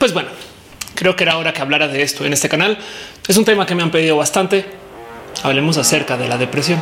Pues bueno, creo que era hora que hablara de esto en este canal. Es un tema que me han pedido bastante. Hablemos acerca de la depresión.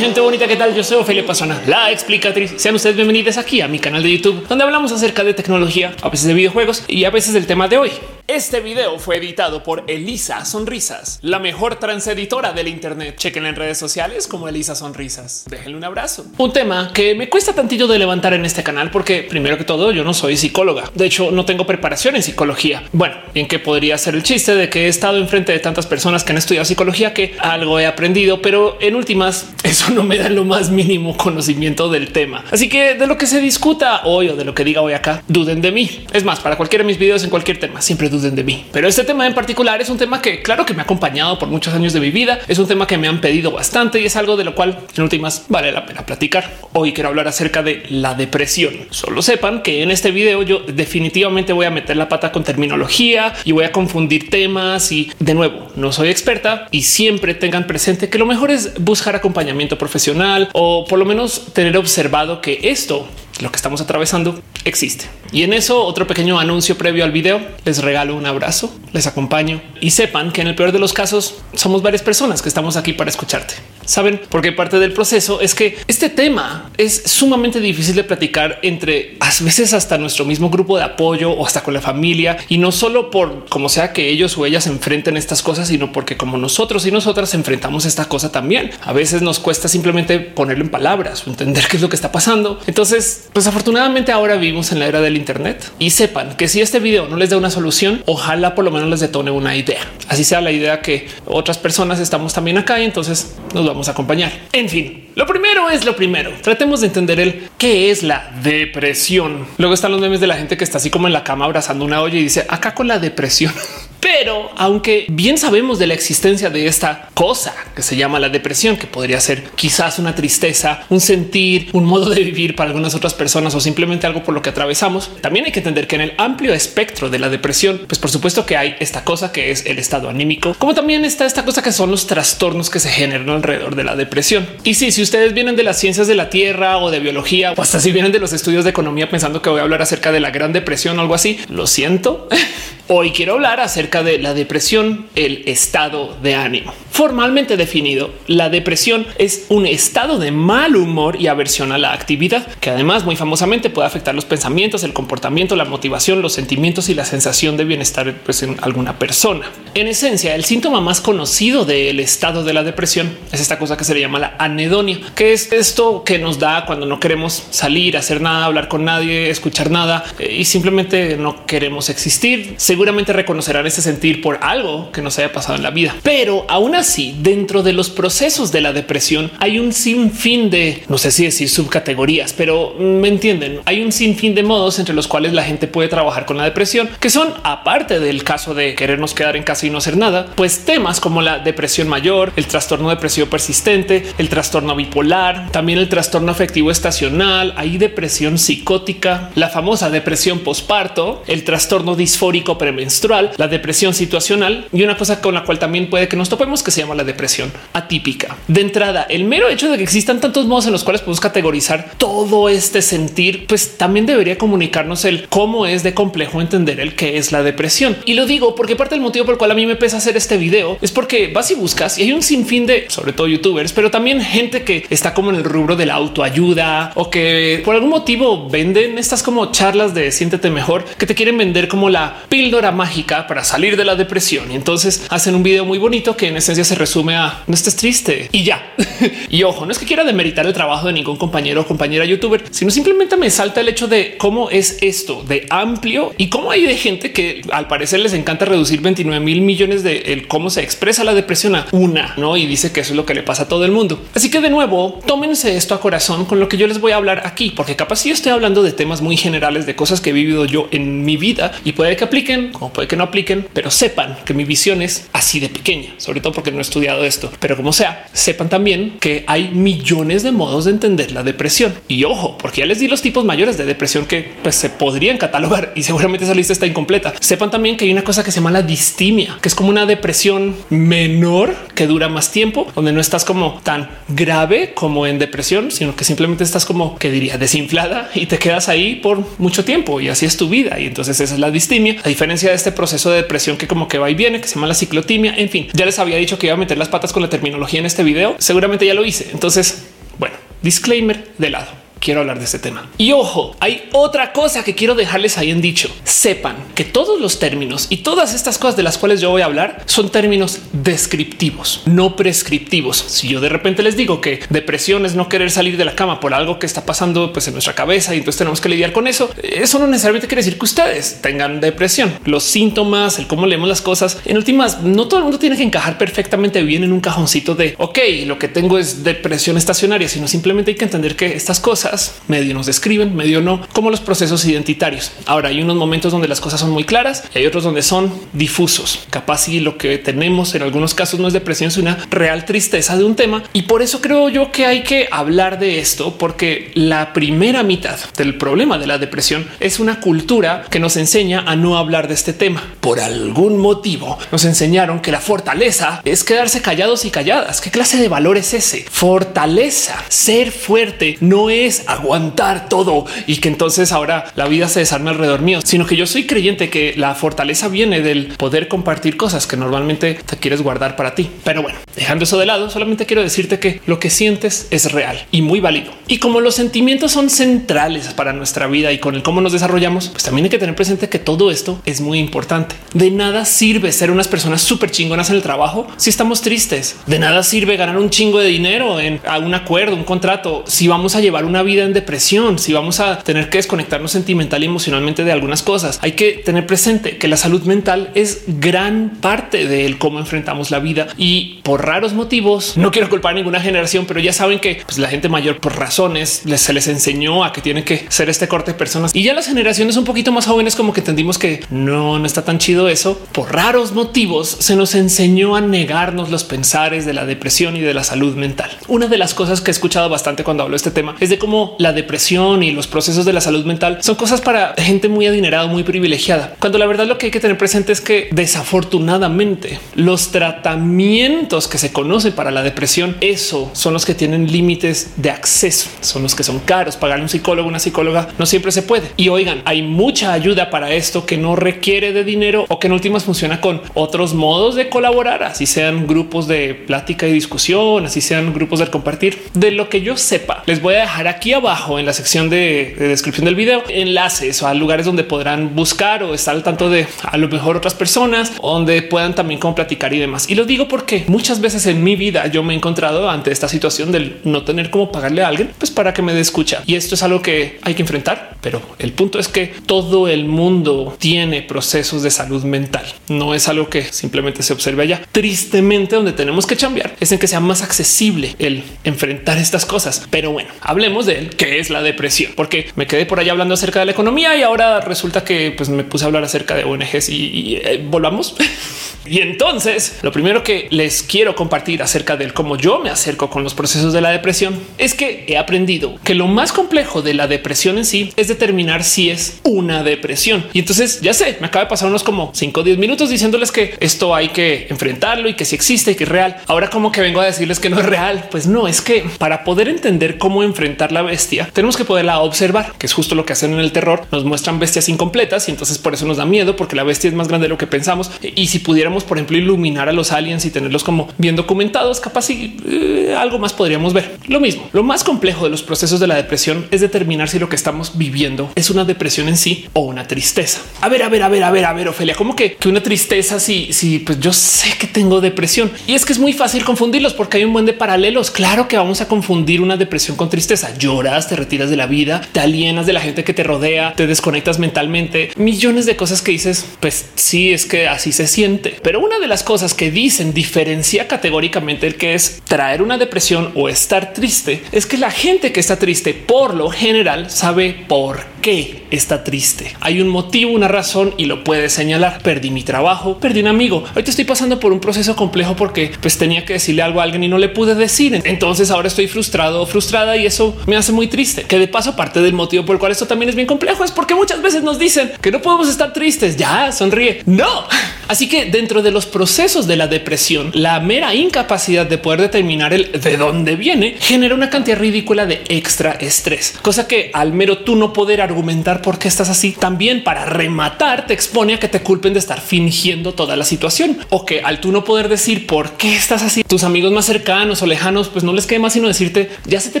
gente bonita, ¿qué tal? Yo soy Ophelia Pasona, la explicatriz. Sean ustedes bienvenidos aquí a mi canal de YouTube, donde hablamos acerca de tecnología, a veces de videojuegos y a veces del tema de hoy. Este video fue editado por Elisa Sonrisas, la mejor transeditora del Internet. Chequen en redes sociales como Elisa Sonrisas. Déjenle un abrazo. Un tema que me cuesta tantillo de levantar en este canal porque primero que todo yo no soy psicóloga. De hecho, no tengo preparación en psicología. Bueno, bien que podría ser el chiste de que he estado enfrente de tantas personas que han estudiado psicología que algo he aprendido, pero en últimas eso no me da lo más mínimo conocimiento del tema. Así que de lo que se discuta hoy o de lo que diga hoy acá, duden de mí. Es más, para cualquiera de mis videos en cualquier tema, siempre duden de mí. Pero este tema en particular es un tema que claro que me ha acompañado por muchos años de mi vida. Es un tema que me han pedido bastante y es algo de lo cual en últimas vale la pena platicar. Hoy quiero hablar acerca de la depresión. Solo sepan que en este video yo definitivamente voy a meter la pata con terminología y voy a confundir temas y de nuevo no soy experta y siempre tengan presente que lo mejor es buscar acompañamiento profesional o por lo menos tener observado que esto lo que estamos atravesando existe. Y en eso otro pequeño anuncio previo al video. Les regalo un abrazo, les acompaño y sepan que en el peor de los casos somos varias personas que estamos aquí para escucharte. Saben, porque parte del proceso es que este tema es sumamente difícil de platicar entre a veces hasta nuestro mismo grupo de apoyo o hasta con la familia y no solo por como sea que ellos o ellas enfrenten estas cosas, sino porque como nosotros y nosotras enfrentamos esta cosa también. A veces nos cuesta simplemente ponerlo en palabras o entender qué es lo que está pasando. Entonces, pues afortunadamente ahora vivimos en la era del Internet y sepan que si este video no les da una solución, ojalá por lo menos les detone una idea. Así sea la idea que otras personas estamos también acá y entonces nos vamos a acompañar. En fin, lo primero es lo primero. Tratemos de entender el qué es la depresión. Luego están los memes de la gente que está así como en la cama abrazando una olla y dice acá con la depresión. Pero aunque bien sabemos de la existencia de esta cosa que se llama la depresión, que podría ser quizás una tristeza, un sentir, un modo de vivir para algunas otras personas o simplemente algo por lo que atravesamos, también hay que entender que en el amplio espectro de la depresión, pues por supuesto que hay esta cosa que es el estado anímico, como también está esta cosa que son los trastornos que se generan alrededor de la depresión. Y sí, si ustedes vienen de las ciencias de la tierra o de biología o hasta si vienen de los estudios de economía pensando que voy a hablar acerca de la gran depresión o algo así, lo siento. Hoy quiero hablar acerca de la depresión, el estado de ánimo. Formalmente definido, la depresión es un estado de mal humor y aversión a la actividad, que además muy famosamente puede afectar los pensamientos, el comportamiento, la motivación, los sentimientos y la sensación de bienestar pues, en alguna persona. En esencia, el síntoma más conocido del estado de la depresión es esta cosa que se le llama la anedonia, que es esto que nos da cuando no queremos salir, hacer nada, hablar con nadie, escuchar nada eh, y simplemente no queremos existir. Seguramente reconocerán ese sentir por algo que nos haya pasado en la vida, pero aún así, dentro de los procesos de la depresión hay un sinfín de, no sé si decir subcategorías, pero me entienden, hay un sinfín de modos entre los cuales la gente puede trabajar con la depresión, que son aparte del caso de querernos quedar en casa y no hacer nada, pues temas como la depresión mayor, el trastorno depresivo persistente, el trastorno bipolar, también el trastorno afectivo estacional, hay depresión psicótica, la famosa depresión posparto, el trastorno disfórico premenstrual, la depresión situacional y una cosa con la cual también puede que nos topemos que se llama la depresión atípica. De entrada, el mero hecho de que existan tantos modos en los cuales podemos categorizar todo este sentir, pues también debería comunicarnos el cómo es de complejo entender el que es la depresión. Y lo digo porque parte del motivo por el cual a mí me pesa hacer este video es porque vas y buscas y hay un sinfín de, sobre todo youtubers, pero también gente que está como en el rubro de la autoayuda o que por algún motivo venden estas como charlas de siéntete mejor que te quieren vender como la píldora mágica para salir de la depresión. Y entonces hacen un video muy bonito que en esencia se resume a no estés triste y ya. y ojo, no es que quiera demeritar el trabajo de ningún compañero o compañera youtuber, sino simplemente me salta el hecho de cómo es esto de amplio y cómo hay de gente que al parecer les encanta reducir 29 mil millones de el cómo se expresa la depresión a una, no? Y dice que eso es lo que le pasa a todo el mundo. Así que de nuevo, tómense esto a corazón con lo que yo les voy a hablar aquí, porque capaz si estoy hablando de temas muy generales de cosas que he vivido yo en mi vida y puede que apliquen, como puede que no apliquen, pero sepan que mi visión es así de pequeña, sobre todo porque no he estudiado esto, pero como sea, sepan también que hay millones de modos de entender la depresión. Y ojo, porque ya les di los tipos mayores de depresión que pues, se podrían catalogar y seguramente esa lista está incompleta. Sepan también que hay una cosa que se llama la distimia, que es como una depresión menor que dura más tiempo, donde no estás como tan grave como en depresión, sino que simplemente estás como que diría desinflada y te quedas ahí por mucho tiempo y así es tu vida. Y entonces esa es la distimia, a diferencia de este proceso de depresión que como que va y viene, que se llama la ciclotimia. En fin, ya les había dicho que iba a meter las patas con la terminología en este video. Seguramente ya lo hice. Entonces, bueno, disclaimer de lado quiero hablar de este tema. Y ojo, hay otra cosa que quiero dejarles ahí en dicho. Sepan que todos los términos y todas estas cosas de las cuales yo voy a hablar son términos descriptivos, no prescriptivos. Si yo de repente les digo que depresión es no querer salir de la cama por algo que está pasando pues, en nuestra cabeza y entonces tenemos que lidiar con eso, eso no necesariamente quiere decir que ustedes tengan depresión. Los síntomas, el cómo leemos las cosas, en últimas, no todo el mundo tiene que encajar perfectamente bien en un cajoncito de ok, lo que tengo es depresión estacionaria, sino simplemente hay que entender que estas cosas medio nos describen, medio no, como los procesos identitarios. Ahora hay unos momentos donde las cosas son muy claras y hay otros donde son difusos. Capaz y lo que tenemos en algunos casos no es depresión, es una real tristeza de un tema. Y por eso creo yo que hay que hablar de esto, porque la primera mitad del problema de la depresión es una cultura que nos enseña a no hablar de este tema. Por algún motivo nos enseñaron que la fortaleza es quedarse callados y calladas. ¿Qué clase de valor es ese? Fortaleza, ser fuerte no es aguantar todo y que entonces ahora la vida se desarme alrededor mío, sino que yo soy creyente que la fortaleza viene del poder compartir cosas que normalmente te quieres guardar para ti. Pero bueno, dejando eso de lado, solamente quiero decirte que lo que sientes es real y muy válido. Y como los sentimientos son centrales para nuestra vida y con el cómo nos desarrollamos, pues también hay que tener presente que todo esto es muy importante. De nada sirve ser unas personas súper chingonas en el trabajo si estamos tristes. De nada sirve ganar un chingo de dinero en un acuerdo, un contrato, si vamos a llevar una vida vida en depresión, si vamos a tener que desconectarnos sentimental y emocionalmente de algunas cosas, hay que tener presente que la salud mental es gran parte del cómo enfrentamos la vida y por raros motivos, no quiero culpar a ninguna generación, pero ya saben que pues, la gente mayor por razones se les enseñó a que tienen que ser este corte de personas y ya las generaciones un poquito más jóvenes como que entendimos que no, no está tan chido eso. Por raros motivos se nos enseñó a negarnos los pensares de la depresión y de la salud mental. Una de las cosas que he escuchado bastante cuando hablo de este tema es de cómo la depresión y los procesos de la salud mental son cosas para gente muy adinerada, muy privilegiada. Cuando la verdad lo que hay que tener presente es que desafortunadamente los tratamientos que se conocen para la depresión, eso son los que tienen límites de acceso, son los que son caros. Pagarle un psicólogo, una psicóloga no siempre se puede. Y oigan, hay mucha ayuda para esto que no requiere de dinero o que en últimas funciona con otros modos de colaborar, así sean grupos de plática y discusión, así sean grupos de compartir. De lo que yo sepa, les voy a dejar aquí abajo en la sección de, descripción del video enlaces a lugares donde podrán buscar o estar al tanto de a lo mejor otras personas donde puedan también como platicar y demás. Y lo digo porque muchas veces en mi vida yo me he encontrado ante esta situación del no tener cómo pagarle a alguien pues para que me dé escucha. Y esto es algo que hay que enfrentar. Pero el punto es que todo el mundo tiene procesos de salud mental. No es algo que simplemente se observe allá. Tristemente, donde tenemos que cambiar es en que sea más accesible el enfrentar estas cosas. Pero bueno, hablemos de que es la depresión, porque me quedé por allá hablando acerca de la economía y ahora resulta que pues, me puse a hablar acerca de ONGs y, eh, volvamos. y entonces lo primero que les quiero compartir acerca del cómo yo me acerco con los procesos de la depresión es que he aprendido que lo más complejo de la depresión en sí es determinar si es una depresión. Y entonces ya sé, me acaba de pasar unos como 5 o 10 minutos diciéndoles que esto hay que enfrentarlo y que si existe y que es real. Ahora como que vengo a decirles que no es real, pues no, es que para poder entender cómo enfrentar la bestia, tenemos que poderla observar, que es justo lo que hacen en el terror. Nos muestran bestias incompletas y entonces por eso nos da miedo, porque la bestia es más grande de lo que pensamos. Y si pudiéramos, por ejemplo, iluminar a los aliens y tenerlos como bien documentados, capaz y eh, algo más podríamos ver. Lo mismo, lo más complejo de los procesos de la depresión es determinar si lo que estamos viviendo es una depresión en sí o una tristeza. A ver, a ver, a ver, a ver, a ver, Ofelia, como que, que una tristeza si, si pues yo sé que tengo depresión y es que es muy fácil confundirlos porque hay un buen de paralelos. Claro que vamos a confundir una depresión con tristeza. Te retiras de la vida, te alienas de la gente que te rodea, te desconectas mentalmente, millones de cosas que dices, pues sí, es que así se siente. Pero una de las cosas que dicen diferencia categóricamente el que es traer una depresión o estar triste es que la gente que está triste por lo general sabe por qué está triste. Hay un motivo, una razón y lo puedes señalar. Perdí mi trabajo, perdí un amigo. Ahorita estoy pasando por un proceso complejo porque pues tenía que decirle algo a alguien y no le pude decir. Entonces ahora estoy frustrado o frustrada y eso me hace muy triste. Que de paso parte del motivo por el cual esto también es bien complejo es porque muchas veces nos dicen que no podemos estar tristes. Ya sonríe. No. Así que dentro de los procesos de la depresión, la mera incapacidad de poder determinar el de dónde viene genera una cantidad ridícula de extra estrés, cosa que al mero tú no poder argumentar por qué estás así, también para rematar te expone a que te culpen de estar fingiendo toda la situación o que al tú no poder decir por qué estás así, tus amigos más cercanos o lejanos, pues no les quede más sino decirte ya se te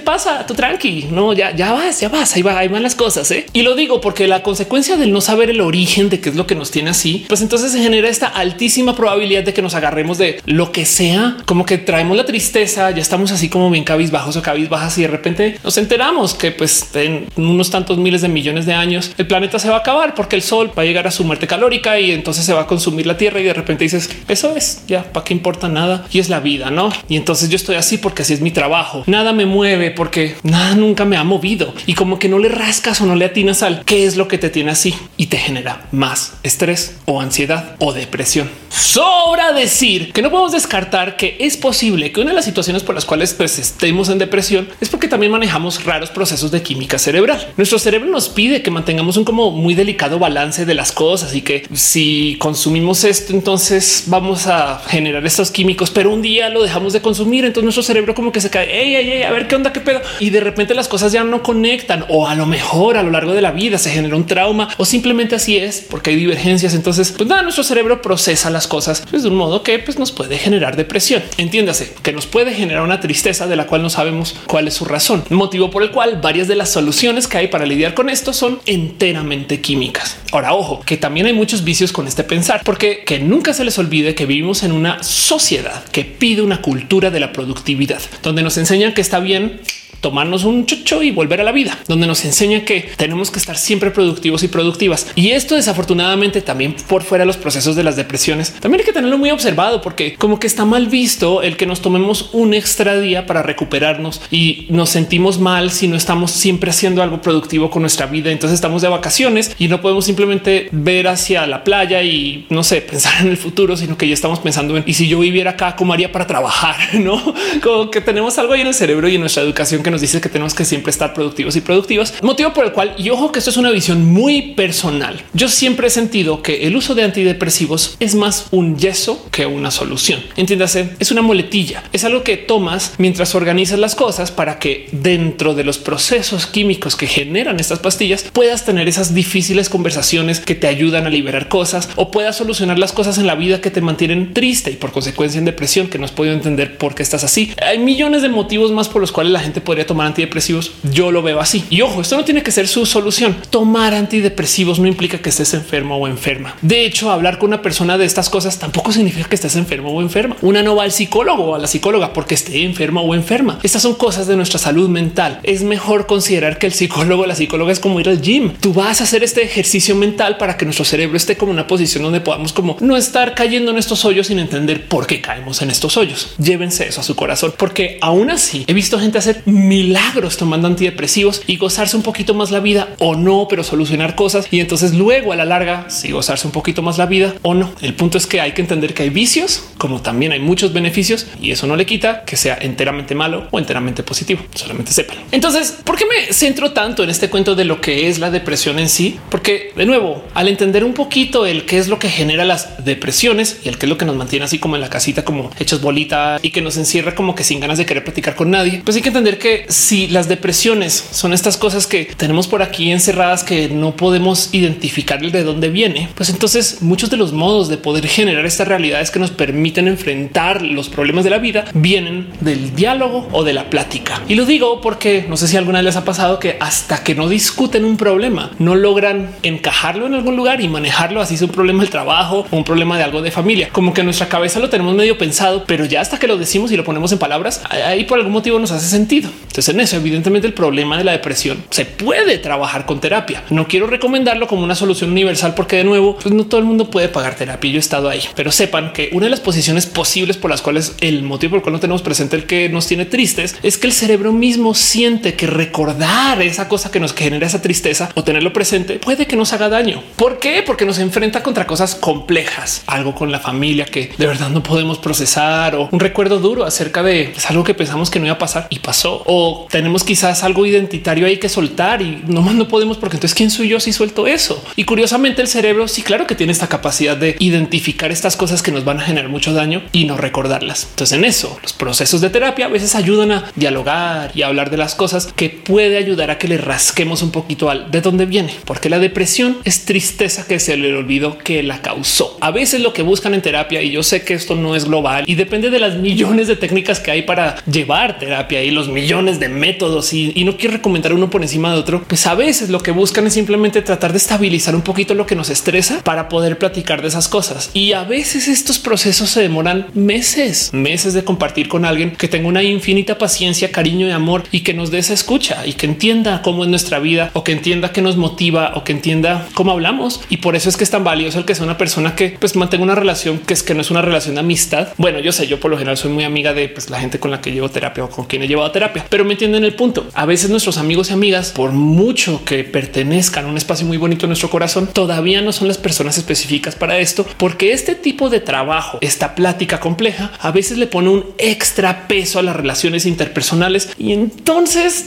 pasa, tú tranqui, no, ya, ya vas, ya vas, ahí va, ahí van las cosas. ¿eh? Y lo digo porque la consecuencia del no saber el origen de qué es lo que nos tiene así, pues entonces se genera esta altísima probabilidad de que nos agarremos de lo que sea, como que traemos la tristeza, ya estamos así como bien cabizbajos o cabizbajas y de repente nos enteramos que pues en unos tantos miles de millones de años el planeta se va a acabar porque el sol va a llegar a su muerte calórica y entonces se va a consumir la tierra y de repente dices eso es ya para qué importa nada y es la vida, no? Y entonces yo estoy así porque así es mi trabajo. Nada me mueve porque nada nunca me ha movido y como que no le rascas o no le atinas al qué es lo que te tiene así y te genera más estrés o ansiedad o depresión. Sobra decir que no podemos descartar que es posible que una de las situaciones por las cuales pues, estemos en depresión es porque también manejamos raros procesos de química cerebral. Nuestro cerebro nos pide que mantengamos un como muy delicado balance de las cosas y que si consumimos esto, entonces vamos a generar estos químicos, pero un día lo dejamos de consumir. Entonces nuestro cerebro como que se cae, a ver qué onda, qué pedo. Y de repente las cosas ya no conectan o a lo mejor a lo largo de la vida se genera un trauma o simplemente así es porque hay divergencias. Entonces, pues nada, nuestro cerebro procesa las cosas pues, de un modo que pues, nos puede generar depresión. Entiéndase que nos puede generar una tristeza de la cual no sabemos cuál es su razón, motivo por el cual varias de las soluciones que hay para lidiar con esto son enteramente químicas. Ahora, ojo, que también hay muchos vicios con este pensar, porque que nunca se les olvide que vivimos en una sociedad que pide una cultura de la productividad, donde nos enseñan que está bien tomarnos un chucho y volver a la vida, donde nos enseña que tenemos que estar siempre productivos y productivas. Y esto desafortunadamente también por fuera de los procesos de las depresiones, también hay que tenerlo muy observado porque como que está mal visto el que nos tomemos un extra día para recuperarnos y nos sentimos mal si no estamos siempre haciendo algo productivo con nuestra vida. Entonces estamos de vacaciones y no podemos simplemente ver hacia la playa y no sé, pensar en el futuro, sino que ya estamos pensando en y si yo viviera acá, cómo haría para trabajar, no como que tenemos algo ahí en el cerebro y en nuestra educación que nos dice que tenemos que siempre estar productivos y productivos, motivo por el cual, y ojo que esto es una visión muy personal. Yo siempre he sentido que el uso de antidepresivos es más un yeso que una solución. Entiéndase, es una muletilla, es algo que tomas mientras organizas las cosas para que dentro de los procesos químicos que generan estas pastillas puedas tener esas difíciles conversaciones que te ayudan a liberar cosas o puedas solucionar las cosas en la vida que te mantienen triste y por consecuencia en depresión, que no has podido entender por qué estás así. Hay millones de motivos más por los cuales la gente podría tomar antidepresivos. Yo lo veo así. Y ojo, esto no tiene que ser su solución. Tomar antidepresivos no implica que estés enfermo o enferma. De hecho, hablar con una persona de estas cosas tampoco significa que estés enfermo o enferma. Una no va al psicólogo o a la psicóloga porque esté enferma o enferma. Estas son cosas de nuestra salud mental. Es mejor considerar que el psicólogo o la psicóloga es como ir al gym. Tú vas a hacer este ejercicio mental para que nuestro cerebro esté como una posición donde podamos como no estar cayendo en estos hoyos sin entender por qué caemos en estos hoyos. Llévense eso a su corazón, porque aún así he visto gente hacer milagros tomando antidepresivos y gozarse un poquito más la vida o no, pero solucionar cosas. Y entonces luego a la larga, si gozarse un poquito más la vida o no. El punto es que hay que entender que hay vicios, como también hay muchos beneficios y eso no le quita que sea enteramente malo o enteramente positivo. Solamente sepan. Entonces, ¿por qué me centro tanto en este cuento de lo que es la depresión en sí? Porque de nuevo, al entender un poquito el qué es lo que genera las depresiones y el qué es lo que nos mantiene así como en la casita, como hechos bolita y que nos encierra como que sin ganas de querer platicar con nadie, pues hay que entender que si las depresiones son estas cosas que tenemos por aquí encerradas que no podemos identificar de dónde viene, pues entonces muchos de los modos de poder generar estas realidades que nos permiten enfrentar los problemas de la vida vienen del diálogo o de la plática. Y lo digo porque no sé si alguna vez les ha pasado que hasta que no discuten un problema, no logran encajarlo en algún lugar y manejarlo así es un problema del trabajo o un problema de algo de familia. Como que en nuestra cabeza lo tenemos medio pensado, pero ya hasta que lo decimos y lo ponemos en palabras, ahí por algún motivo nos hace sentido. Entonces en eso evidentemente el problema de la depresión se puede trabajar con terapia. No quiero recomendarlo como una solución universal porque de nuevo pues no todo el mundo puede pagar terapia. Yo he estado ahí, pero sepan que una de las posiciones posibles por las cuales el motivo por el cual no tenemos presente el que nos tiene tristes es que el cerebro mismo siente que recordar esa cosa que nos genera esa tristeza o tenerlo presente puede que nos haga daño. ¿Por qué? Porque nos enfrenta contra cosas complejas, algo con la familia que de verdad no podemos procesar o un recuerdo duro acerca de algo que pensamos que no iba a pasar y pasó o tenemos quizás algo identitario ahí que soltar y no más no podemos porque entonces quién soy yo si suelto eso. Y curiosamente el cerebro sí claro que tiene esta capacidad de identificar estas cosas que nos van a generar mucho daño y no recordarlas. Entonces en eso los procesos de terapia a veces ayudan a dialogar y hablar de las cosas que puede ayudar a que le rasquemos un poquito al de dónde viene, porque la depresión es tristeza que se le olvidó que la causó. A veces lo que buscan en terapia y yo sé que esto no es global y depende de las millones de técnicas que hay para llevar terapia y los millones de métodos y, y no quiero recomendar uno por encima de otro, pues a veces lo que buscan es simplemente tratar de estabilizar un poquito lo que nos estresa para poder platicar de esas cosas. Y a veces estos procesos se demoran meses, meses de compartir con alguien que tenga una infinita paciencia, cariño y amor y que nos dé esa escucha y que entienda cómo es nuestra vida o que entienda que nos motiva o que entienda cómo hablamos. Y por eso es que es tan valioso el que sea una persona que pues mantenga una relación que es que no es una relación de amistad. Bueno, yo sé, yo por lo general soy muy amiga de pues, la gente con la que llevo terapia o con quien he llevado terapia, pero me entienden el punto. A veces nuestros amigos y amigas, por mucho que pertenezcan a un espacio muy bonito en nuestro corazón, todavía no son las personas específicas para esto, porque este tipo de trabajo, esta plática compleja, a veces le pone un extra peso a las relaciones interpersonales y entonces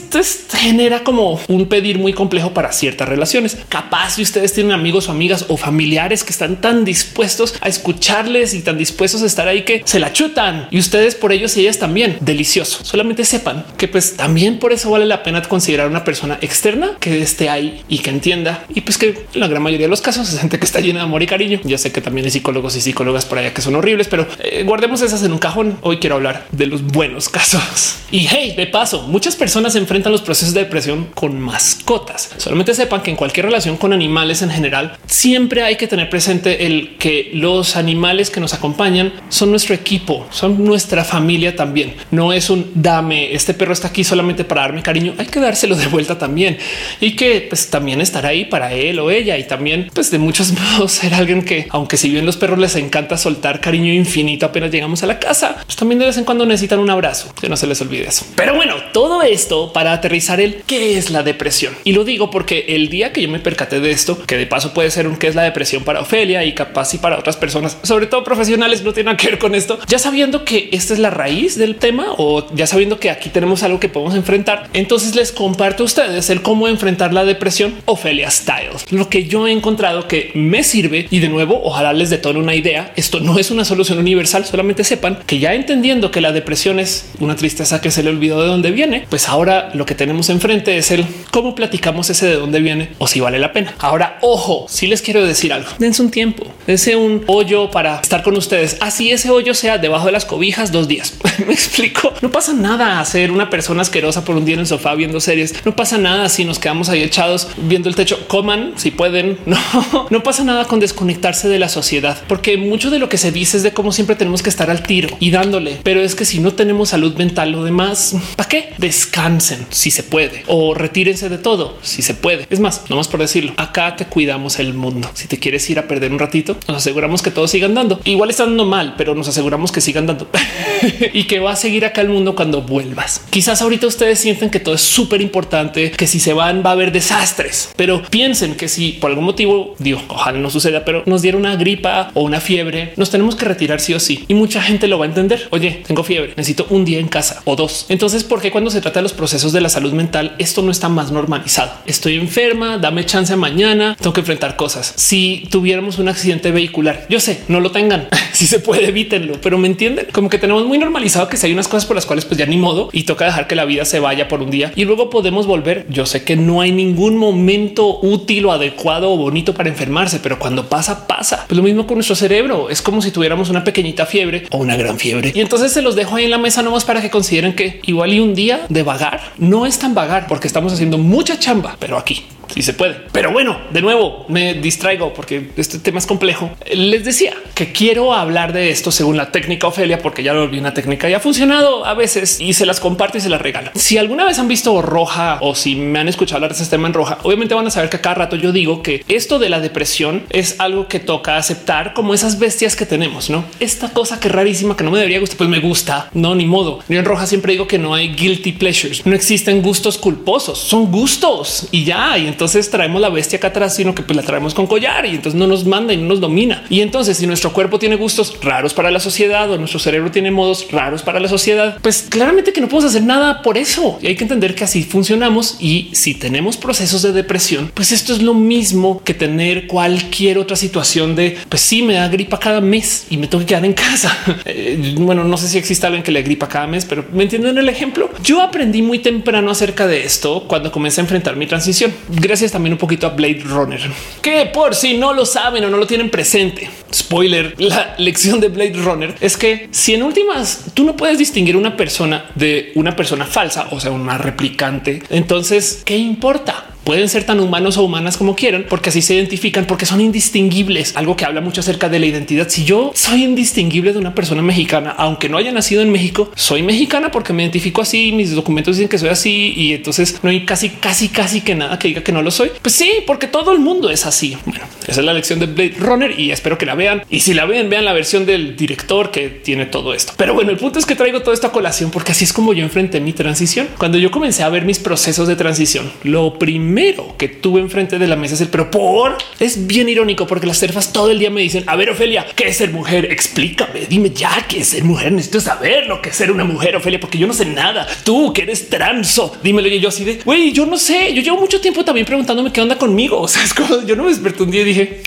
genera como un pedir muy complejo para ciertas relaciones. Capaz si ustedes tienen amigos o amigas o familiares que están tan dispuestos a escucharles y tan dispuestos a estar ahí que se la chutan y ustedes por ellos y ellas también. Delicioso. Solamente sepan que pues también por eso vale la pena considerar una persona externa que esté ahí y que entienda y pues que la gran mayoría de los casos es gente que está llena de amor y cariño. Ya sé que también hay psicólogos y psicólogas por allá que son horribles, pero eh, guardemos esas en un cajón. Hoy quiero hablar de los buenos casos. Y hey, de paso, muchas personas enfrentan los procesos de depresión con mascotas. Solamente sepan que en cualquier relación con animales en general, siempre hay que tener presente el que los animales que nos acompañan son nuestro equipo, son nuestra familia también. No es un dame, este perro está aquí solamente para darme cariño, hay que dárselo de vuelta también y que pues también estar ahí para él o ella y también pues de muchos modos ser alguien que aunque si bien los perros les encanta soltar cariño infinito apenas llegamos a la casa, pues también de vez en cuando necesitan un abrazo, que no se les olvide eso. Pero bueno, todo esto para aterrizar el qué es la depresión. Y lo digo porque el día que yo me percaté de esto, que de paso puede ser un qué es la depresión para Ofelia y capaz y para otras personas, sobre todo profesionales, no tienen que ver con esto, ya sabiendo que esta es la raíz del tema o ya sabiendo que aquí tenemos algo que podemos enfrentar, entonces les comparto a ustedes el cómo enfrentar la depresión Ofelia Styles, lo que yo he encontrado que me sirve y de nuevo, ojalá les detone una idea. Esto no es una solución universal, solamente sepan que ya entendiendo que la depresión es una tristeza que se le olvidó de dónde viene, pues ahora lo que tenemos enfrente es el cómo platicamos ese de dónde viene o si vale la pena. Ahora, ojo, si les quiero decir algo, dense un tiempo, dense un hoyo para estar con ustedes. Así ese hoyo sea debajo de las cobijas dos días. Me explico. No pasa nada a ser una persona asquerosa por un día en el sofá viendo series. No pasa nada si nos quedamos ahí echados viendo el techo. Coman si pueden. No, no pasa nada con desconectarse de la sociedad, porque mucho de lo que se dice es de cómo siempre tenemos que estar al tiro y dándole. Pero es que si no tenemos salud mental o demás, ¿para qué? Descansen si se puede o retírense de todo si se puede. Es más, no más por decirlo. Acá te cuidamos el mundo. Si te quieres ir a perder un ratito, nos aseguramos que todos sigan dando. Igual están dando mal, pero nos aseguramos que sigan dando y que va a seguir acá el mundo cuando vuelvas. Quizás ahorita ustedes sienten que todo es súper importante, que si se van va a haber desastres, pero piensen que si por algún motivo, digo, ojalá no suceda, pero nos diera una gripa o una fiebre, nos tenemos que retirar sí o sí. Y mucha gente lo va a entender. Oye, tengo fiebre, necesito un día en casa o dos. Entonces, ¿por qué cuando se trata de los procesos de la salud mental, esto no está más normalizado? Estoy enferma, dame chance mañana, tengo que enfrentar cosas. Si tuviéramos un accidente vehicular, yo sé, no lo tengan. si se puede, evítenlo, pero me entienden como que tenemos muy normalizado que si hay unas cosas por las cuales pues ya ni modo y toca dejar que la vida se vaya por un día y luego podemos volver. Yo sé que no hay ningún momento útil o adecuado o bonito para enfermarse, pero cuando pasa, pasa. Pues lo mismo con nuestro cerebro. Es como si tuviéramos una pequeñita fiebre o una gran fiebre. Y entonces se los dejo ahí en la mesa nomás para que consideren que igual y un día de vagar no es tan vagar porque estamos haciendo mucha chamba, pero aquí si se puede. Pero bueno, de nuevo me distraigo porque este tema es complejo. Les decía que quiero hablar de esto según la técnica Ofelia, porque ya lo volví una técnica y ha funcionado a veces y se las comparto y se las regalo. Si alguna vez han visto roja o si me han escuchado hablar de ese tema en roja, obviamente van a saber que cada rato yo digo que esto de la depresión es algo que toca aceptar como esas bestias que tenemos, no esta cosa que rarísima que no me debería gustar, pues me gusta, no ni modo. Yo en roja siempre digo que no hay guilty pleasures, no existen gustos culposos, son gustos y ya. Y entonces traemos la bestia acá atrás, sino que pues la traemos con collar y entonces no nos manda y no nos domina. Y entonces si nuestro cuerpo tiene gustos raros para la sociedad o nuestro cerebro tiene modos raros para la sociedad, pues claramente que no podemos hacer nada por eso. Y hay que entender que así funcionamos. Y si tenemos procesos de depresión, pues esto es lo mismo que tener cualquier otra situación de pues sí me da gripa cada mes y me tengo que quedar en casa. Eh, bueno, no sé si existe alguien que le gripa cada mes, pero me entienden el ejemplo. Yo aprendí muy temprano acerca de esto cuando comencé a enfrentar mi transición. Gracias también un poquito a Blade Runner, que por si no lo saben o no lo tienen presente, spoiler, la lección de Blade Runner es que si en últimas tú no puedes distinguir una persona de una persona falsa, o sea, una replicante, entonces, ¿qué importa? Pueden ser tan humanos o humanas como quieran, porque así se identifican, porque son indistinguibles. Algo que habla mucho acerca de la identidad. Si yo soy indistinguible de una persona mexicana, aunque no haya nacido en México, soy mexicana porque me identifico así. Mis documentos dicen que soy así y entonces no hay casi, casi, casi que nada que diga que no lo soy. Pues sí, porque todo el mundo es así. Bueno, esa es la lección de Blade Runner y espero que la vean. Y si la ven, vean la versión del director que tiene todo esto. Pero bueno, el punto es que traigo toda esta colación porque así es como yo enfrenté mi transición. Cuando yo comencé a ver mis procesos de transición, lo primero primero que tuve enfrente de la mesa es el pero por es bien irónico porque las serfas todo el día me dicen a ver Ofelia, ¿qué es ser mujer? Explícame, dime ya qué es ser mujer. Necesito saber lo que es ser una mujer, Ofelia, porque yo no sé nada. Tú que eres transo, dímelo. Y yo así de güey, yo no sé. Yo llevo mucho tiempo también preguntándome qué onda conmigo. O sea, es como yo no me desperté un día y dije,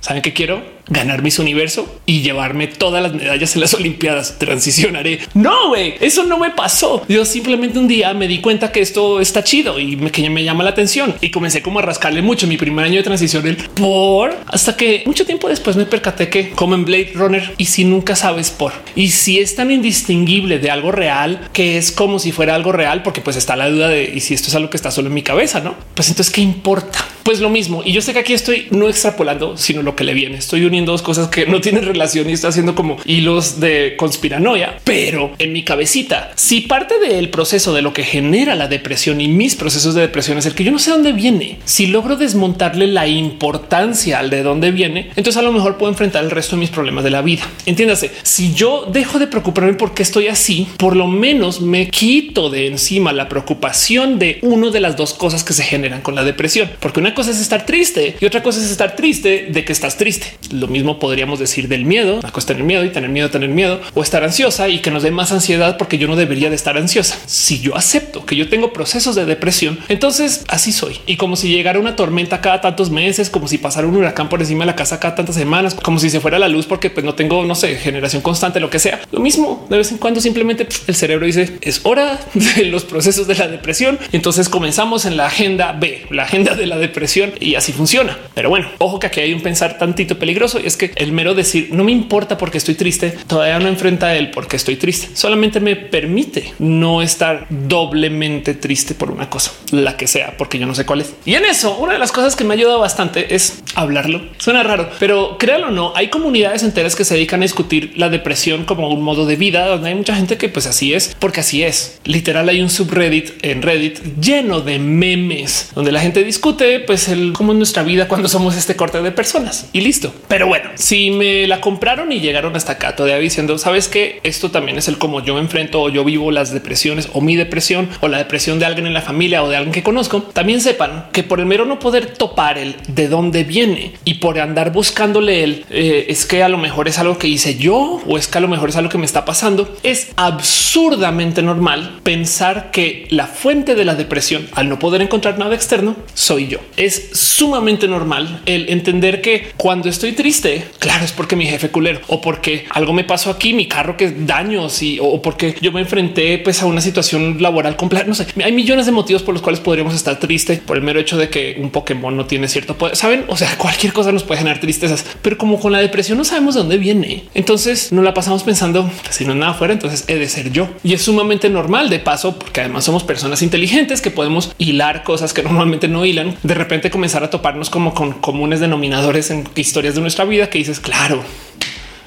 ¿saben qué quiero? Ganar mis universo y llevarme todas las medallas en las Olimpiadas. Transicionaré. No, güey, eso no me pasó. Yo simplemente un día me di cuenta que esto está chido y me, que me llama la atención y comencé como a rascarle mucho mi primer año de transición el por hasta que mucho tiempo después me percaté que como en Blade Runner y si nunca sabes por y si es tan indistinguible de algo real que es como si fuera algo real, porque pues está la duda de y si esto es algo que está solo en mi cabeza, no? Pues entonces qué importa? Pues lo mismo. Y yo sé que aquí estoy no extrapolando, sino lo que le viene. Estoy dos cosas que no tienen relación y está haciendo como hilos de conspiranoia, pero en mi cabecita, si parte del proceso de lo que genera la depresión y mis procesos de depresión es el que yo no sé dónde viene, si logro desmontarle la importancia al de dónde viene, entonces a lo mejor puedo enfrentar el resto de mis problemas de la vida. Entiéndase, si yo dejo de preocuparme por qué estoy así, por lo menos me quito de encima la preocupación de uno de las dos cosas que se generan con la depresión, porque una cosa es estar triste y otra cosa es estar triste de que estás triste. Mismo podríamos decir del miedo, a tener miedo y tener miedo, tener miedo o estar ansiosa y que nos dé más ansiedad porque yo no debería de estar ansiosa. Si yo acepto que yo tengo procesos de depresión, entonces así soy. Y como si llegara una tormenta cada tantos meses, como si pasara un huracán por encima de la casa cada tantas semanas, como si se fuera la luz porque pues no tengo, no sé, generación constante, lo que sea. Lo mismo de vez en cuando simplemente el cerebro dice es hora de los procesos de la depresión. Entonces comenzamos en la agenda B, la agenda de la depresión y así funciona. Pero bueno, ojo que aquí hay un pensar tantito peligroso y es que el mero decir no me importa porque estoy triste, todavía no enfrenta a él porque estoy triste. Solamente me permite no estar doblemente triste por una cosa, la que sea, porque yo no sé cuál es. Y en eso, una de las cosas que me ayuda bastante es hablarlo. Suena raro, pero créalo o no, hay comunidades enteras que se dedican a discutir la depresión como un modo de vida, donde hay mucha gente que pues así es, porque así es. Literal hay un subreddit en Reddit lleno de memes donde la gente discute pues el cómo es nuestra vida cuando somos este corte de personas y listo. Pero bueno, si me la compraron y llegaron hasta acá todavía diciendo, sabes que esto también es el cómo yo enfrento o yo vivo las depresiones o mi depresión o la depresión de alguien en la familia o de alguien que conozco, también sepan que por el mero no poder topar el de dónde viene y por andar buscándole el eh, es que a lo mejor es algo que hice yo o es que a lo mejor es algo que me está pasando, es absurdamente normal pensar que la fuente de la depresión al no poder encontrar nada externo soy yo. es sumamente normal el entender que cuando estoy triste, claro, es porque mi jefe culero o porque algo me pasó aquí, mi carro que daños y o porque yo me enfrenté pues a una situación laboral completa. No sé, hay millones de motivos por los cuales podríamos estar tristes por el mero hecho de que un Pokémon no tiene cierto poder. Saben? O sea, cualquier cosa nos puede generar tristezas, pero como con la depresión no sabemos de dónde viene, entonces no la pasamos pensando si no es nada fuera, entonces he de ser yo y es sumamente normal de paso, porque además somos personas inteligentes que podemos hilar cosas que normalmente no hilan. De repente comenzar a toparnos como con comunes denominadores en historias de nuestra vida que dices, claro,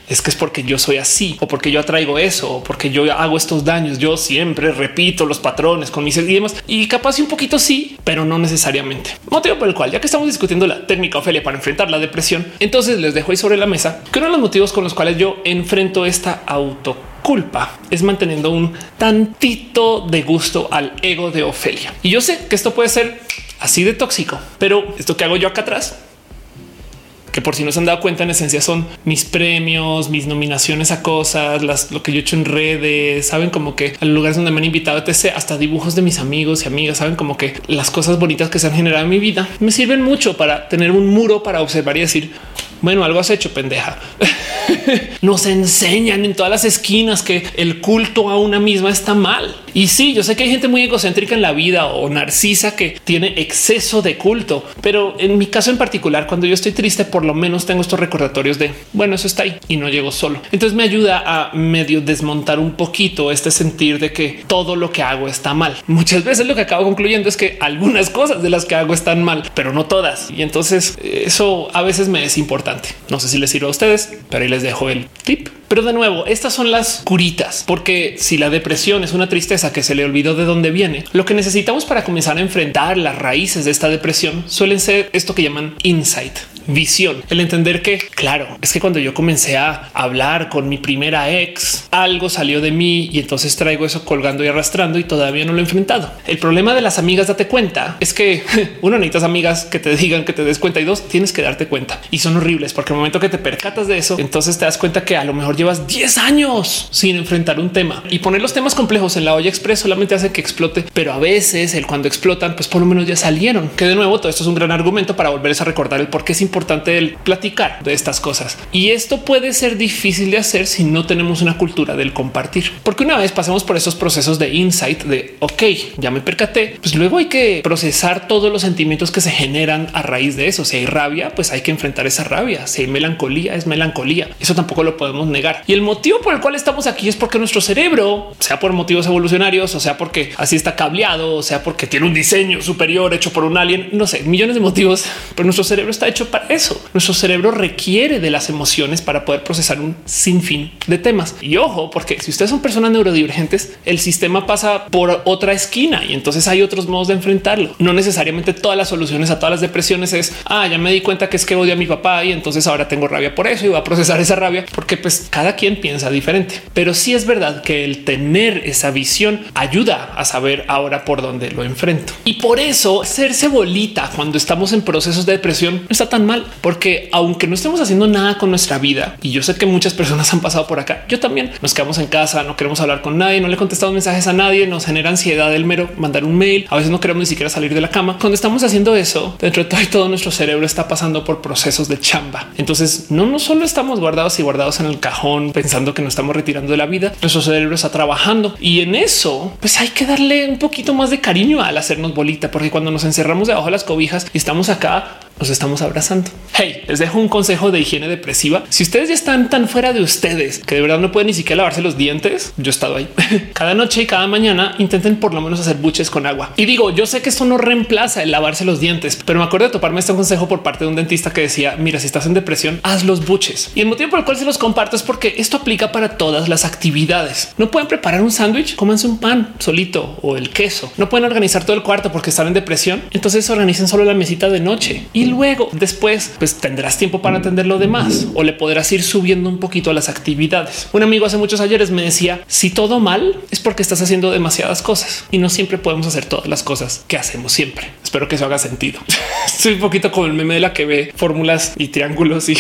es que es porque yo soy así o porque yo atraigo eso o porque yo hago estos daños. Yo siempre repito los patrones con mis y demás y capaz un poquito sí, pero no necesariamente. Motivo por el cual, ya que estamos discutiendo la técnica Ofelia para enfrentar la depresión, entonces les dejo ahí sobre la mesa que uno de los motivos con los cuales yo enfrento esta autoculpa es manteniendo un tantito de gusto al ego de Ofelia. Y yo sé que esto puede ser así de tóxico, pero esto que hago yo acá atrás que por si no se han dado cuenta, en esencia son mis premios, mis nominaciones a cosas, las, lo que yo he hecho en redes, saben como que a lugares donde me han invitado, etc. Hasta dibujos de mis amigos y amigas, saben como que las cosas bonitas que se han generado en mi vida me sirven mucho para tener un muro para observar y decir, bueno, algo has hecho, pendeja. Nos enseñan en todas las esquinas que el culto a una misma está mal. Y sí, yo sé que hay gente muy egocéntrica en la vida o narcisa que tiene exceso de culto, pero en mi caso en particular, cuando yo estoy triste, por lo menos tengo estos recordatorios de bueno, eso está ahí y no llego solo. Entonces me ayuda a medio desmontar un poquito este sentir de que todo lo que hago está mal. Muchas veces lo que acabo concluyendo es que algunas cosas de las que hago están mal, pero no todas. Y entonces eso a veces me es importante. No sé si les sirve a ustedes, pero ahí les dejo el tip. Pero de nuevo, estas son las curitas, porque si la depresión es una tristeza que se le olvidó de dónde viene, lo que necesitamos para comenzar a enfrentar las raíces de esta depresión suelen ser esto que llaman insight, visión, el entender que, claro, es que cuando yo comencé a hablar con mi primera ex, algo salió de mí y entonces traigo eso colgando y arrastrando y todavía no lo he enfrentado. El problema de las amigas, date cuenta, es que uno necesitas amigas que te digan que te des cuenta y dos, tienes que darte cuenta. Y son horribles porque el momento que te percatas de eso, entonces te das cuenta que a lo mejor llevas 10 años sin enfrentar un tema y poner los temas complejos en la olla express solamente hace que explote, pero a veces el cuando explotan, pues por lo menos ya salieron. Que de nuevo todo esto es un gran argumento para volverles a recordar el por qué es importante el platicar de estas cosas. Y esto puede ser difícil de hacer si no tenemos una cultura del compartir, porque una vez pasamos por esos procesos de insight de ok, ya me percaté, pues luego hay que procesar todos los sentimientos que se generan a raíz de eso. Si hay rabia, pues hay que enfrentar esa rabia. Si hay melancolía, es melancolía. Eso tampoco lo podemos negar. Y el motivo por el cual estamos aquí es porque nuestro cerebro, sea por motivos evolucionarios, o sea porque así está cableado, o sea porque tiene un diseño superior hecho por un alien, no sé, millones de motivos, pero nuestro cerebro está hecho para eso. Nuestro cerebro requiere de las emociones para poder procesar un sinfín de temas. Y ojo, porque si ustedes son personas neurodivergentes, el sistema pasa por otra esquina y entonces hay otros modos de enfrentarlo. No necesariamente todas las soluciones a todas las depresiones es ah, ya me di cuenta que es que odio a mi papá y entonces ahora tengo rabia por eso y voy a procesar esa rabia porque pues cada quien piensa diferente. Pero sí es verdad que el tener esa visión ayuda a saber ahora por dónde lo enfrento. Y por eso hacerse bolita cuando estamos en procesos de depresión no está tan mal, porque aunque no estemos haciendo nada con nuestra vida, y yo sé que muchas personas han pasado por acá, yo también nos quedamos en casa, no queremos hablar con nadie, no le contestamos mensajes a nadie, nos genera ansiedad el mero mandar un mail, a veces no queremos ni siquiera salir de la cama. Cuando estamos haciendo eso, dentro de todo, todo nuestro cerebro está pasando por procesos de chamba. Entonces no, no solo estamos guardados y guardados en el cajón pensando que nos estamos retirando de la vida, nuestro cerebro está trabajando y en eso pues hay que darle un poquito más de cariño al hacernos bolita, porque cuando nos encerramos debajo de las cobijas y estamos acá nos estamos abrazando. Hey, les dejo un consejo de higiene depresiva. Si ustedes ya están tan fuera de ustedes que de verdad no pueden ni siquiera lavarse los dientes, yo he estado ahí. cada noche y cada mañana intenten por lo menos hacer buches con agua. Y digo, yo sé que esto no reemplaza el lavarse los dientes, pero me acuerdo de toparme este consejo por parte de un dentista que decía, mira, si estás en depresión, haz los buches. Y el motivo por el cual se los comparto es porque esto aplica para todas las actividades. No pueden preparar un sándwich, cómanse un pan solito o el queso. No pueden organizar todo el cuarto porque están en depresión. Entonces organicen solo la mesita de noche y luego después pues tendrás tiempo para atender lo demás o le podrás ir subiendo un poquito a las actividades. Un amigo hace muchos ayeres me decía si todo mal es porque estás haciendo demasiadas cosas y no siempre podemos hacer todas las cosas que hacemos siempre. Espero que eso haga sentido. Estoy un poquito como el meme de la que ve fórmulas y triángulos y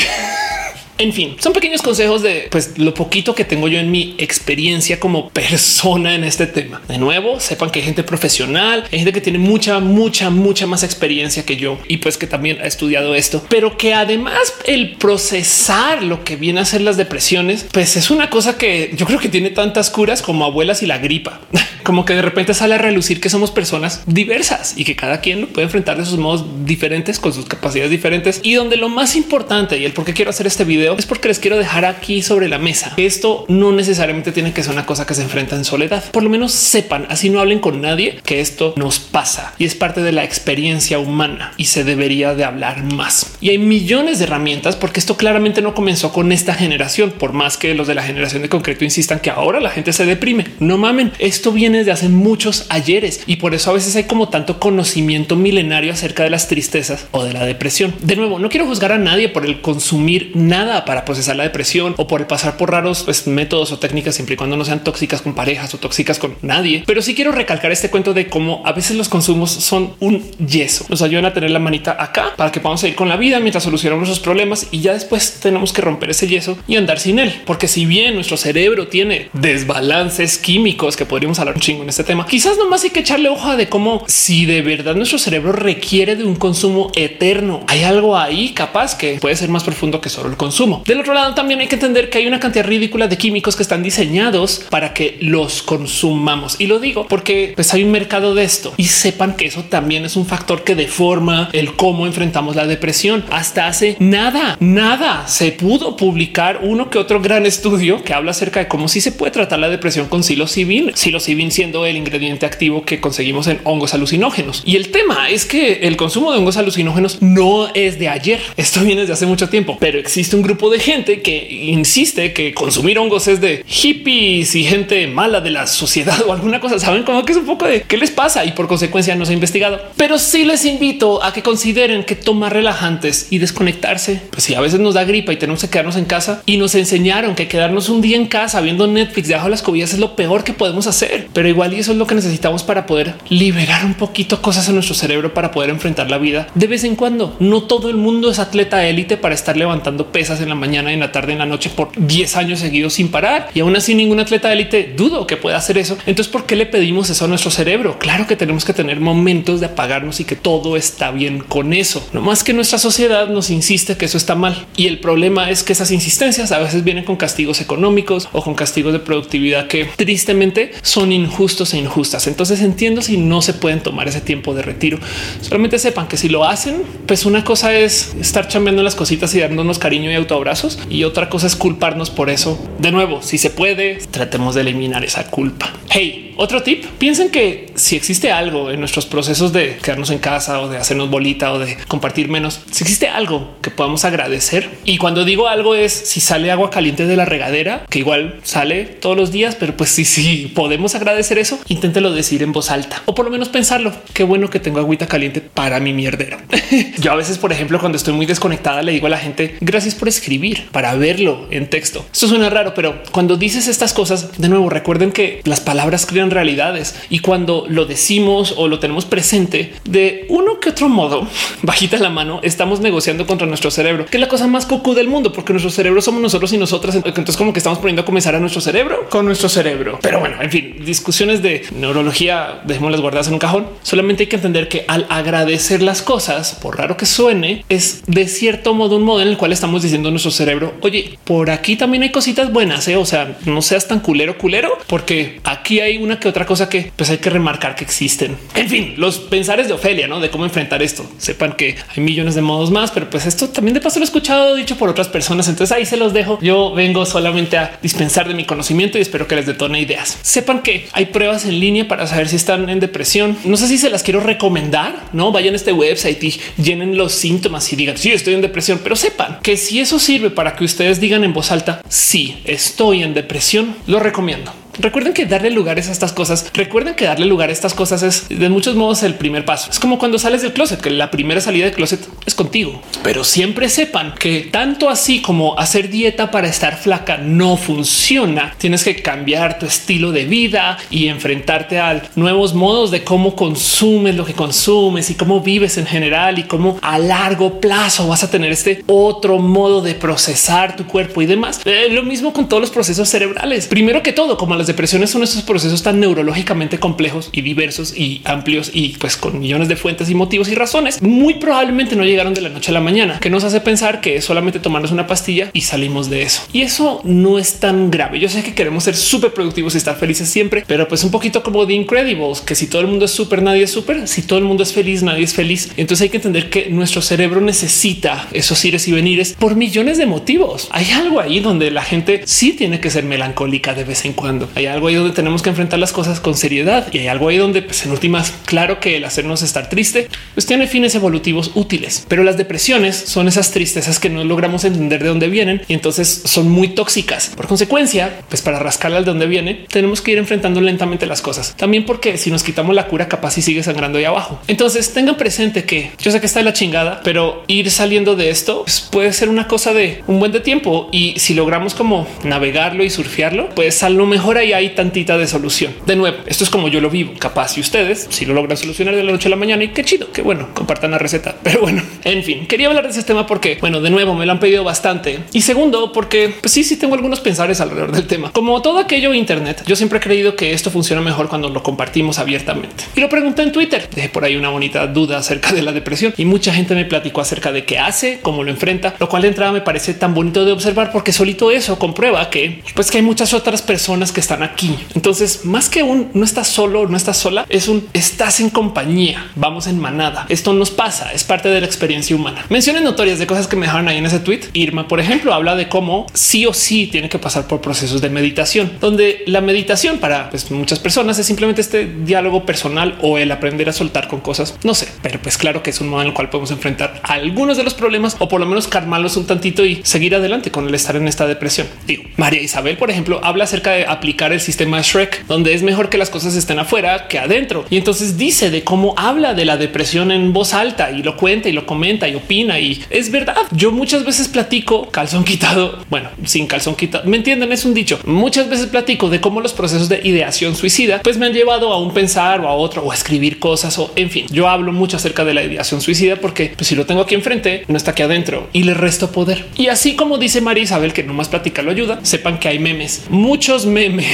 En fin, son pequeños consejos de pues lo poquito que tengo yo en mi experiencia como persona en este tema. De nuevo, sepan que hay gente profesional, hay gente que tiene mucha, mucha, mucha más experiencia que yo y pues que también ha estudiado esto, pero que además el procesar lo que viene a ser las depresiones, pues es una cosa que yo creo que tiene tantas curas como abuelas y la gripa. Como que de repente sale a relucir que somos personas diversas y que cada quien lo puede enfrentar de sus modos diferentes con sus capacidades diferentes y donde lo más importante y el por qué quiero hacer este video es porque les quiero dejar aquí sobre la mesa. Esto no necesariamente tiene que ser una cosa que se enfrenta en soledad. Por lo menos sepan, así no hablen con nadie, que esto nos pasa y es parte de la experiencia humana y se debería de hablar más. Y hay millones de herramientas porque esto claramente no comenzó con esta generación, por más que los de la generación de concreto insistan que ahora la gente se deprime. No mamen, esto viene de hace muchos ayeres y por eso a veces hay como tanto conocimiento milenario acerca de las tristezas o de la depresión. De nuevo, no quiero juzgar a nadie por el consumir nada para procesar la depresión o por el pasar por raros pues, métodos o técnicas siempre y cuando no sean tóxicas con parejas o tóxicas con nadie. Pero sí quiero recalcar este cuento de cómo a veces los consumos son un yeso. Nos ayudan a tener la manita acá para que podamos seguir con la vida mientras solucionamos nuestros problemas y ya después tenemos que romper ese yeso y andar sin él. Porque si bien nuestro cerebro tiene desbalances químicos que podríamos hablar un chingo en este tema, quizás nomás hay que echarle hoja de cómo si de verdad nuestro cerebro requiere de un consumo eterno, hay algo ahí capaz que puede ser más profundo que solo el consumo. Del otro lado, también hay que entender que hay una cantidad ridícula de químicos que están diseñados para que los consumamos. Y lo digo porque pues hay un mercado de esto y sepan que eso también es un factor que deforma el cómo enfrentamos la depresión. Hasta hace nada, nada se pudo publicar uno que otro gran estudio que habla acerca de cómo sí se puede tratar la depresión con psilocibin, psilocibin siendo el ingrediente activo que conseguimos en hongos alucinógenos. Y el tema es que el consumo de hongos alucinógenos no es de ayer. Esto viene desde hace mucho tiempo, pero existe un grupo de gente que insiste que consumir hongos es de hippies y gente mala de la sociedad o alguna cosa. Saben como que es un poco de qué les pasa y por consecuencia no se ha investigado. Pero sí les invito a que consideren que tomar relajantes y desconectarse, pues si a veces nos da gripa y tenemos que quedarnos en casa y nos enseñaron que quedarnos un día en casa viendo Netflix debajo de las cobillas es lo peor que podemos hacer. Pero igual y eso es lo que necesitamos para poder liberar un poquito cosas en nuestro cerebro para poder enfrentar la vida de vez en cuando. No todo el mundo es atleta élite para estar levantando pesas en la mañana, en la tarde, en la noche por 10 años seguidos sin parar. Y aún así ningún atleta élite dudo que pueda hacer eso. Entonces, ¿por qué le pedimos eso a nuestro cerebro? Claro que tenemos que tener momentos de apagarnos y que todo está bien con eso. No más que nuestra sociedad nos insiste que eso está mal. Y el problema es que esas insistencias a veces vienen con castigos económicos o con castigos de productividad que tristemente son injustos e injustas. Entonces entiendo si no se pueden tomar ese tiempo de retiro. Solamente sepan que si lo hacen, pues una cosa es estar chambeando las cositas y dándonos cariño y autoabrazos y otra cosa es culparnos por eso. De nuevo, si se puede, tratemos de eliminar esa culpa. Hey, otro tip, piensen que si existe algo en nuestros procesos de quedarnos en casa o de hacernos bolita o de compartir menos, si existe algo que podamos agradecer. Y cuando digo algo es si sale agua caliente de la regadera, que igual sale todos los días, pero pues si, si podemos agradecer eso, inténtelo decir en voz alta o por lo menos pensarlo. Qué bueno que tengo agüita caliente para mi mierdero. Yo a veces, por ejemplo, cuando estoy muy desconectada, le digo a la gente gracias por escribir para verlo en texto. Esto suena raro, pero cuando dices estas cosas, de nuevo, recuerden que las palabras crean realidades y cuando lo decimos o lo tenemos presente de uno que otro modo, bajita la mano, estamos negociando contra nuestro cerebro, que es la cosa más cocu del mundo, porque nuestro cerebro somos nosotros y nosotras. Entonces, como que estamos poniendo a comenzar a nuestro cerebro con nuestro cerebro. Pero bueno, en fin, discusiones de neurología, dejémoslas guardadas en un cajón. Solamente hay que entender que al agradecer las cosas, por raro que suene, es de cierto modo un modo en el cual estamos diciendo a nuestro cerebro, oye, por aquí también hay cositas buenas, ¿eh? o sea, no seas tan culero culero, porque aquí hay una que otra cosa que pues hay que remarcar que existen. En fin, los pensares de Ofelia, ¿no? De cómo enfrentar esto. Sepan que hay millones de modos más, pero pues esto también de paso lo he escuchado dicho por otras personas. Entonces ahí se los dejo. Yo vengo solamente a dispensar de mi conocimiento y espero que les detone ideas. Sepan que hay pruebas en línea para saber si están en depresión. No sé si se las quiero recomendar, no vayan a este website y llenen los síntomas y digan si sí, estoy en depresión, pero sepan que si eso sirve para que ustedes digan en voz alta, sí, estoy en depresión, lo recomiendo. Recuerden que darle lugares a estas cosas, recuerden que darle lugar a estas cosas es de muchos modos el primer paso. Es como cuando sales del closet, que la primera salida del closet es contigo, pero siempre sepan que tanto así como hacer dieta para estar flaca no funciona. Tienes que cambiar tu estilo de vida y enfrentarte a nuevos modos de cómo consumes lo que consumes y cómo vives en general y cómo a largo plazo vas a tener este otro modo de procesar tu cuerpo y demás. Eh, lo mismo con todos los procesos cerebrales. Primero que todo, como las depresiones son estos procesos tan neurológicamente complejos y diversos y amplios y pues con millones de fuentes y motivos y razones, muy probablemente no llegaron de la noche a la mañana, que nos hace pensar que es solamente tomarnos una pastilla y salimos de eso. Y eso no es tan grave. Yo sé que queremos ser súper productivos y estar felices siempre, pero pues un poquito como The Incredibles, que si todo el mundo es súper, nadie es súper. Si todo el mundo es feliz, nadie es feliz. Entonces hay que entender que nuestro cerebro necesita esos ires y venires por millones de motivos. Hay algo ahí donde la gente sí tiene que ser melancólica de vez en cuando. Hay algo ahí donde tenemos que enfrentar las cosas con seriedad y hay algo ahí donde pues en últimas, claro que el hacernos estar triste pues tiene fines evolutivos útiles, pero las depresiones son esas tristezas que no logramos entender de dónde vienen y entonces son muy tóxicas. Por consecuencia, pues para rascarla de dónde viene, tenemos que ir enfrentando lentamente las cosas. También porque si nos quitamos la cura, capaz y sigue sangrando ahí abajo. Entonces tengan presente que yo sé que está la chingada, pero ir saliendo de esto pues, puede ser una cosa de un buen de tiempo y si logramos como navegarlo y surfearlo, pues a lo mejor ahí hay tantita de solución. De nuevo, esto es como yo lo vivo. Capaz y ustedes si lo logran solucionar de la noche a la mañana y qué chido, qué bueno, compartan la receta. Pero bueno, en fin, quería hablar de ese tema porque, bueno, de nuevo me lo han pedido bastante. Y segundo, porque pues sí, sí tengo algunos pensares alrededor del tema. Como todo aquello Internet, yo siempre he creído que esto funciona mejor cuando lo compartimos abiertamente. Y lo pregunté en Twitter. Dejé por ahí una bonita duda acerca de la depresión y mucha gente me platicó acerca de qué hace, cómo lo enfrenta, lo cual de entrada me parece tan bonito de observar porque solito eso comprueba que pues que hay muchas otras personas que están aquí. Entonces, más que un no estás solo, no estás sola, es un estás en compañía, vamos en manada. Esto nos pasa, es parte de la experiencia humana. Menciones notorias de cosas que me dejaron ahí en ese tweet. Irma, por ejemplo, habla de cómo sí o sí tiene que pasar por procesos de meditación, donde la meditación para pues, muchas personas es simplemente este diálogo personal o el aprender a soltar con cosas. No sé, pero pues claro que es un modo en el cual podemos enfrentar algunos de los problemas o por lo menos calmarlos un tantito y seguir adelante con el estar en esta depresión. Digo, María Isabel, por ejemplo, habla acerca de aplicar el sistema Shrek, donde es mejor que las cosas estén afuera que adentro. Y entonces dice de cómo habla de la depresión en voz alta y lo cuenta y lo comenta y opina. Y es verdad. Yo muchas veces platico calzón quitado. Bueno, sin calzón quitado. Me entienden? Es un dicho. Muchas veces platico de cómo los procesos de ideación suicida pues me han llevado a un pensar o a otro o a escribir cosas o en fin. Yo hablo mucho acerca de la ideación suicida porque pues, si lo tengo aquí enfrente, no está aquí adentro y le resto poder. Y así como dice María Isabel que no más platicar lo ayuda, sepan que hay memes, muchos memes.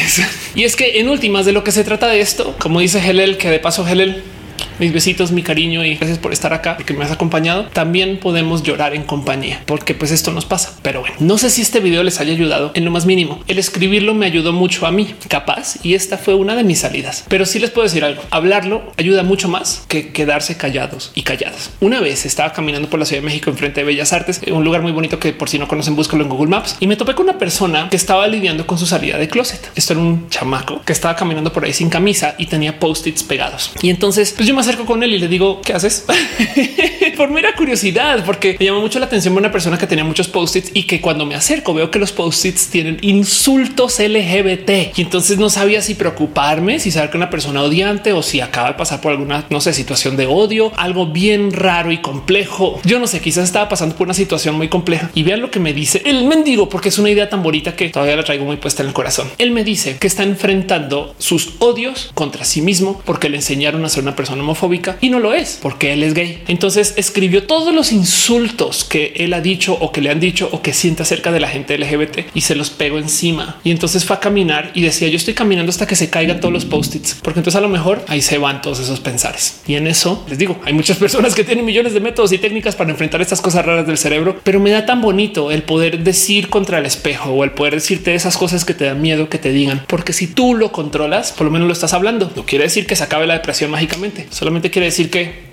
Y es que en últimas de lo que se trata de esto, como dice Helel, que de paso Helel mis besitos, mi cariño y gracias por estar acá, porque me has acompañado. También podemos llorar en compañía, porque pues esto nos pasa. Pero bueno, no sé si este video les haya ayudado en lo más mínimo. El escribirlo me ayudó mucho a mí, capaz, y esta fue una de mis salidas. Pero sí les puedo decir algo, hablarlo ayuda mucho más que quedarse callados y calladas. Una vez estaba caminando por la Ciudad de México enfrente de Bellas Artes, un lugar muy bonito que por si no conocen, búscalo en Google Maps, y me topé con una persona que estaba lidiando con su salida de closet. Esto era un chamaco que estaba caminando por ahí sin camisa y tenía post-its pegados. Y entonces pues yo me acerco con él y le digo, ¿qué haces? Por mera curiosidad, porque me llamó mucho la atención una persona que tenía muchos post-its y que cuando me acerco veo que los post-its tienen insultos LGBT y entonces no sabía si preocuparme, si saber que una persona odiante o si acaba de pasar por alguna, no sé, situación de odio, algo bien raro y complejo. Yo no sé, quizás estaba pasando por una situación muy compleja y vean lo que me dice el mendigo, porque es una idea tan bonita que todavía la traigo muy puesta en el corazón. Él me dice que está enfrentando sus odios contra sí mismo porque le enseñaron a ser una persona homofóbica y no lo es porque él es gay. Entonces escribió todos los insultos que él ha dicho o que le han dicho o que siente acerca de la gente LGBT y se los pegó encima. Y entonces fue a caminar y decía yo estoy caminando hasta que se caigan todos los post-its, porque entonces a lo mejor ahí se van todos esos pensares. Y en eso les digo, hay muchas personas que tienen millones de métodos y técnicas para enfrentar estas cosas raras del cerebro, pero me da tan bonito el poder decir contra el espejo o el poder decirte esas cosas que te dan miedo que te digan, porque si tú lo controlas, por lo menos lo estás hablando. No quiere decir que se acabe la depresión mágicamente, solamente quiere decir que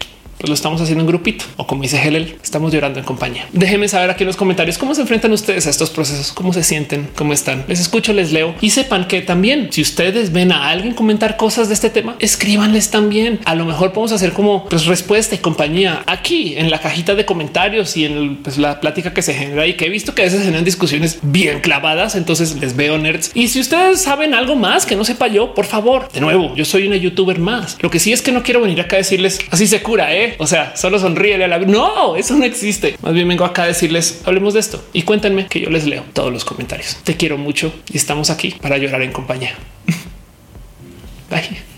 pues lo estamos haciendo en grupito o como dice Helel, estamos llorando en compañía. Déjenme saber aquí en los comentarios cómo se enfrentan ustedes a estos procesos, cómo se sienten, cómo están. Les escucho, les leo y sepan que también si ustedes ven a alguien comentar cosas de este tema, escríbanles también. A lo mejor podemos hacer como pues, respuesta y compañía aquí en la cajita de comentarios y en pues, la plática que se genera y que he visto que a veces generan discusiones bien clavadas. Entonces les veo nerds. Y si ustedes saben algo más que no sepa yo, por favor, de nuevo, yo soy una youtuber más. Lo que sí es que no quiero venir acá a decirles así se cura, ¿eh? O sea, solo sonríe a la No, eso no existe. Más bien vengo acá a decirles hablemos de esto y cuéntenme que yo les leo todos los comentarios. Te quiero mucho y estamos aquí para llorar en compañía. Bye.